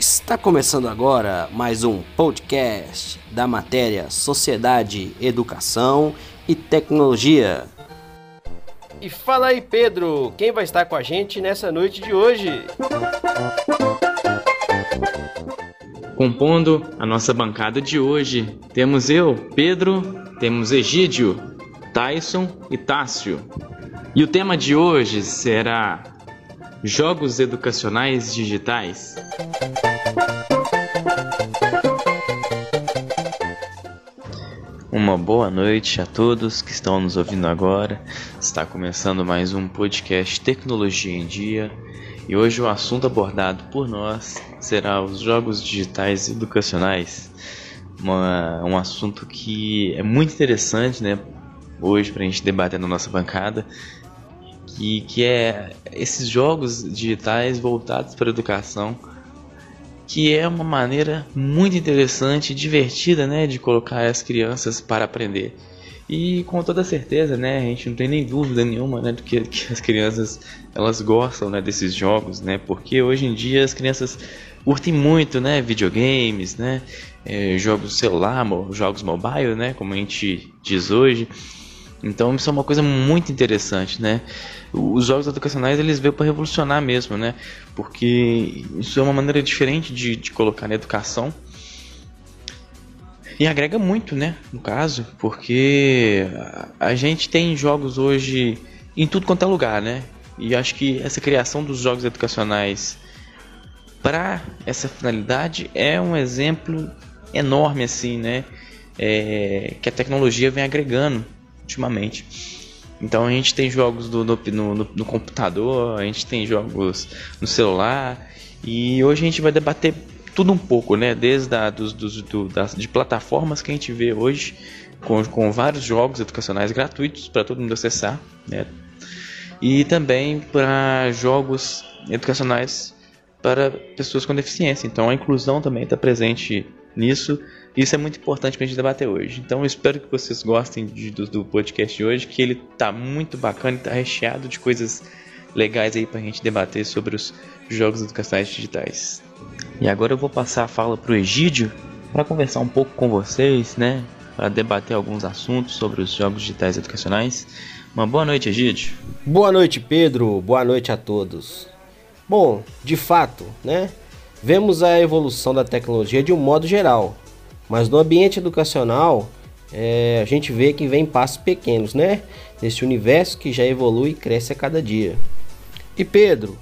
Está começando agora mais um podcast da matéria Sociedade, Educação e Tecnologia. E fala aí, Pedro, quem vai estar com a gente nessa noite de hoje? Compondo a nossa bancada de hoje, temos eu, Pedro, temos Egídio, Tyson e Tássio. E o tema de hoje será Jogos Educacionais Digitais. Uma boa noite a todos que estão nos ouvindo agora. Está começando mais um podcast Tecnologia em Dia e hoje o assunto abordado por nós será os jogos digitais educacionais. Uma, um assunto que é muito interessante, né? Hoje para a gente debater na nossa bancada, que, que é esses jogos digitais voltados para a educação que é uma maneira muito interessante e divertida, né, de colocar as crianças para aprender. E com toda certeza, né, a gente não tem nem dúvida nenhuma, né, do que, que as crianças elas gostam, né, desses jogos, né, porque hoje em dia as crianças curtem muito, né, videogames, né, é, jogos celular, jogos mobile, né, como a gente diz hoje. Então isso é uma coisa muito interessante, né? Os jogos educacionais eles veio para revolucionar mesmo, né? Porque isso é uma maneira diferente de, de colocar na educação e agrega muito, né? No caso, porque a gente tem jogos hoje em tudo quanto é lugar, né? E acho que essa criação dos jogos educacionais para essa finalidade é um exemplo enorme assim, né? É, que a tecnologia vem agregando ultimamente. Então a gente tem jogos do, no, no, no, computador, a gente tem jogos no celular e hoje a gente vai debater tudo um pouco, né? Desde a, dos, dos, do, das, de plataformas que a gente vê hoje com, com vários jogos educacionais gratuitos para todo mundo acessar, né? E também para jogos educacionais para pessoas com deficiência. Então a inclusão também está presente nisso isso é muito importante para a gente debater hoje. Então eu espero que vocês gostem de, do, do, podcast de hoje, que ele tá muito bacana e tá recheado de coisas legais aí para a gente debater sobre os jogos educacionais digitais. E agora eu vou passar a fala para o Egídio para conversar um pouco com vocês, né? Para debater alguns assuntos sobre os jogos digitais educacionais. Uma boa noite, Egídio. Boa noite, Pedro. Boa noite a todos. Bom, de fato, né? Vemos a evolução da tecnologia de um modo geral, mas no ambiente educacional, é, a gente vê que vem passos pequenos, né? Nesse universo que já evolui e cresce a cada dia. E Pedro,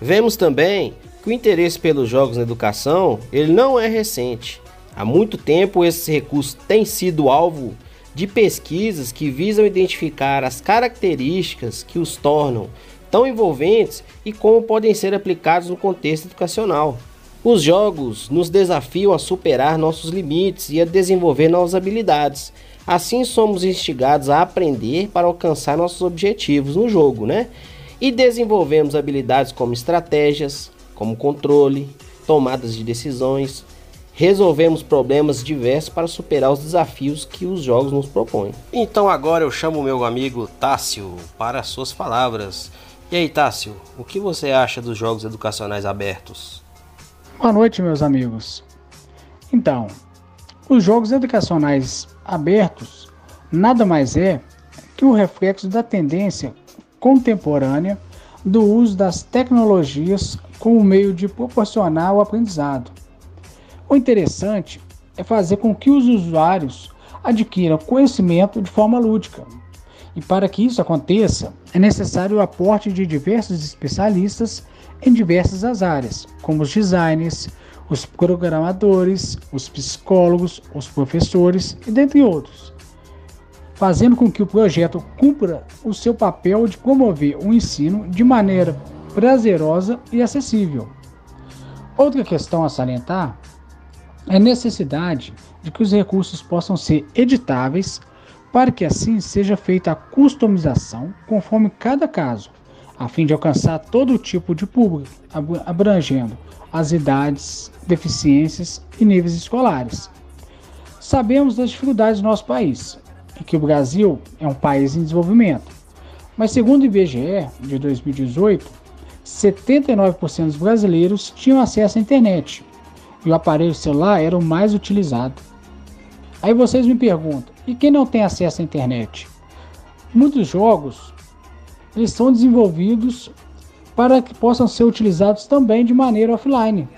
vemos também que o interesse pelos jogos na educação, ele não é recente. Há muito tempo esse recurso tem sido alvo de pesquisas que visam identificar as características que os tornam tão envolventes e como podem ser aplicados no contexto educacional. Os jogos nos desafiam a superar nossos limites e a desenvolver novas habilidades. Assim somos instigados a aprender para alcançar nossos objetivos no jogo, né? E desenvolvemos habilidades como estratégias, como controle, tomadas de decisões, resolvemos problemas diversos para superar os desafios que os jogos nos propõem. Então agora eu chamo meu amigo Tássio para suas palavras. E aí, Tássio, o que você acha dos jogos educacionais abertos? Boa noite, meus amigos. Então, os jogos educacionais abertos nada mais é que o reflexo da tendência contemporânea do uso das tecnologias como meio de proporcionar o aprendizado. O interessante é fazer com que os usuários adquiram conhecimento de forma lúdica. E para que isso aconteça, é necessário o aporte de diversos especialistas em diversas áreas, como os designers, os programadores, os psicólogos, os professores e dentre outros, fazendo com que o projeto cumpra o seu papel de promover o ensino de maneira prazerosa e acessível. Outra questão a salientar é a necessidade de que os recursos possam ser editáveis para que assim seja feita a customização conforme cada caso, a fim de alcançar todo tipo de público, abrangendo as idades, deficiências e níveis escolares. Sabemos das dificuldades do nosso país e que o Brasil é um país em desenvolvimento, mas segundo o IBGE de 2018, 79% dos brasileiros tinham acesso à internet e o aparelho celular era o mais utilizado. Aí vocês me perguntam, e quem não tem acesso à internet? Muitos jogos eles são desenvolvidos para que possam ser utilizados também de maneira offline.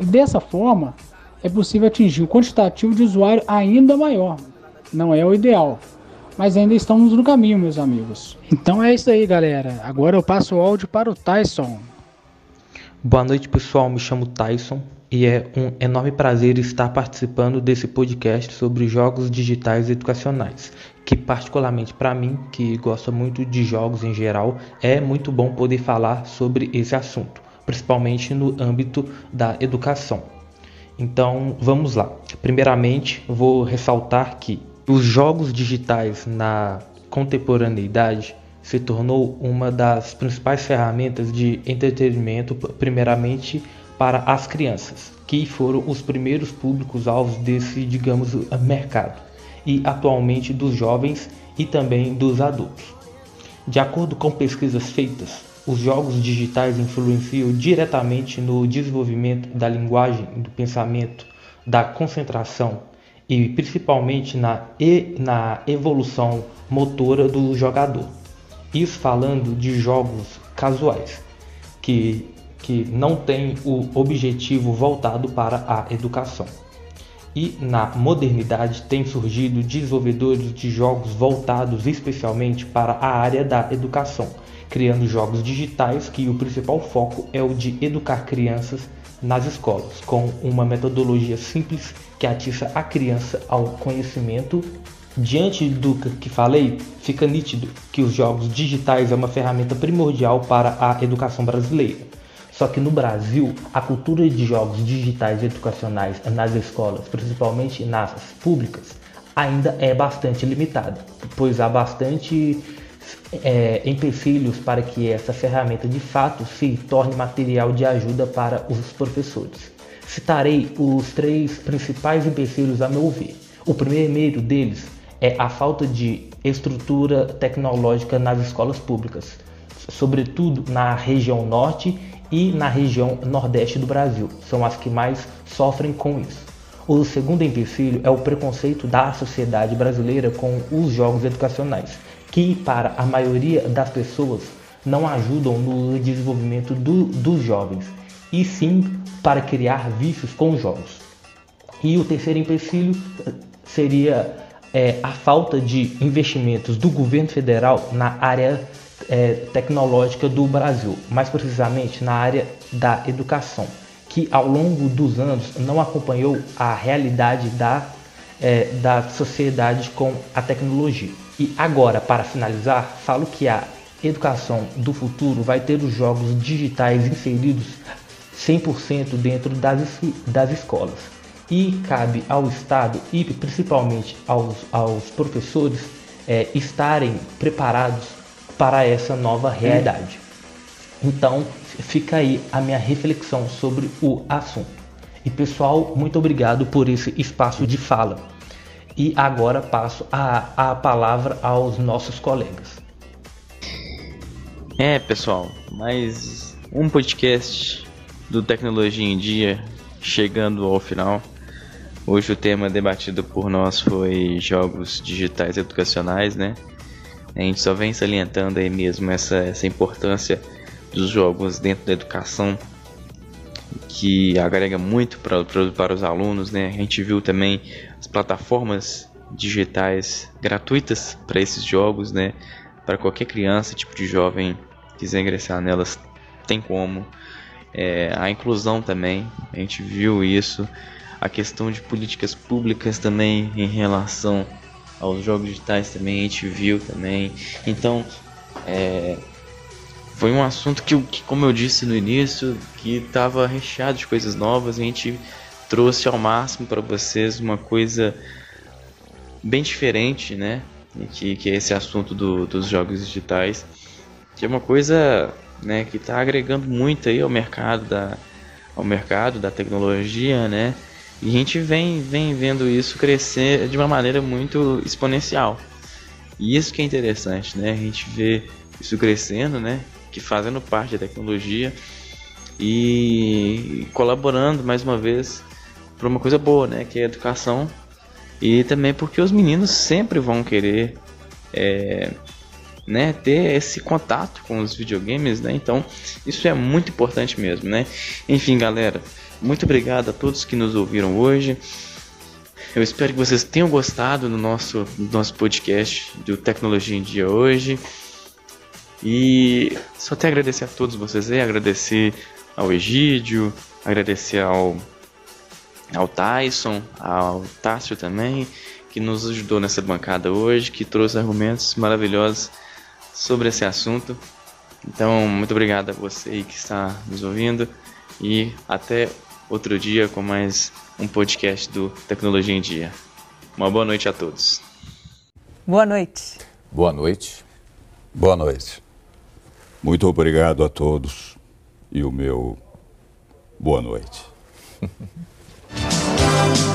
Dessa forma, é possível atingir um quantitativo de usuário ainda maior. Não é o ideal, mas ainda estamos no caminho, meus amigos. Então é isso aí, galera. Agora eu passo o áudio para o Tyson. Boa noite, pessoal. Me chamo Tyson e é um enorme prazer estar participando desse podcast sobre jogos digitais educacionais, que particularmente para mim, que gosta muito de jogos em geral, é muito bom poder falar sobre esse assunto, principalmente no âmbito da educação. Então, vamos lá. Primeiramente, vou ressaltar que os jogos digitais na contemporaneidade se tornou uma das principais ferramentas de entretenimento, primeiramente para as crianças, que foram os primeiros públicos alvos desse, digamos, mercado, e atualmente dos jovens e também dos adultos. De acordo com pesquisas feitas, os jogos digitais influenciam diretamente no desenvolvimento da linguagem, do pensamento, da concentração e principalmente na, e, na evolução motora do jogador. Isso falando de jogos casuais, que que não tem o objetivo voltado para a educação. E na modernidade tem surgido desenvolvedores de jogos voltados especialmente para a área da educação, criando jogos digitais que o principal foco é o de educar crianças nas escolas, com uma metodologia simples que atiça a criança ao conhecimento. Diante do que falei, fica nítido que os jogos digitais é uma ferramenta primordial para a educação brasileira só que no Brasil, a cultura de jogos digitais educacionais nas escolas, principalmente nas públicas, ainda é bastante limitada, pois há bastante é, empecilhos para que essa ferramenta de fato se torne material de ajuda para os professores. Citarei os três principais empecilhos a meu ver. O primeiro deles é a falta de estrutura tecnológica nas escolas públicas, sobretudo na região norte e na região nordeste do Brasil. São as que mais sofrem com isso. O segundo empecilho é o preconceito da sociedade brasileira com os jogos educacionais, que para a maioria das pessoas não ajudam no desenvolvimento do, dos jovens, e sim para criar vícios com os jogos. E o terceiro empecilho eh, seria é, a falta de investimentos do governo federal na área é, tecnológica do Brasil, mais precisamente na área da educação, que ao longo dos anos não acompanhou a realidade da, é, da sociedade com a tecnologia. E agora, para finalizar, falo que a educação do futuro vai ter os jogos digitais inseridos 100% dentro das, das escolas. E cabe ao Estado e principalmente aos, aos professores é, estarem preparados para essa nova realidade. Então, fica aí a minha reflexão sobre o assunto. E pessoal, muito obrigado por esse espaço de fala. E agora passo a, a palavra aos nossos colegas. É, pessoal, mais um podcast do Tecnologia em Dia chegando ao final. Hoje o tema debatido por nós foi jogos digitais educacionais, né? A gente só vem salientando aí mesmo essa, essa importância dos jogos dentro da educação que agrega muito para, para, para os alunos, né? A gente viu também as plataformas digitais gratuitas para esses jogos, né? Para qualquer criança, tipo de jovem quiser ingressar nelas, tem como. É, a inclusão também, a gente viu isso. A questão de políticas públicas também em relação aos jogos digitais também, a gente viu também. Então, é, foi um assunto que, que, como eu disse no início, que estava recheado de coisas novas. A gente trouxe ao máximo para vocês uma coisa bem diferente, né? Que, que é esse assunto do, dos jogos digitais, que é uma coisa né, que está agregando muito aí ao mercado da, ao mercado da tecnologia, né? E a gente vem, vem vendo isso crescer de uma maneira muito exponencial. E isso que é interessante, né? A gente vê isso crescendo, né? Que fazendo parte da tecnologia, e colaborando mais uma vez para uma coisa boa, né, que é a educação e também porque os meninos sempre vão querer é, né, ter esse contato com os videogames, né? Então isso é muito importante mesmo, né? Enfim, galera, muito obrigado a todos que nos ouviram hoje. Eu espero que vocês tenham gostado do nosso, do nosso podcast do Tecnologia em Dia hoje. E só tenho a agradecer a todos vocês aí, agradecer ao Egídio, agradecer ao, ao Tyson, ao Tássio também, que nos ajudou nessa bancada hoje, que trouxe argumentos maravilhosos sobre esse assunto. Então, muito obrigado a você que está nos ouvindo e até outro dia com mais um podcast do Tecnologia em Dia. Uma boa noite a todos. Boa noite. Boa noite. Boa noite. Muito obrigado a todos e o meu boa noite.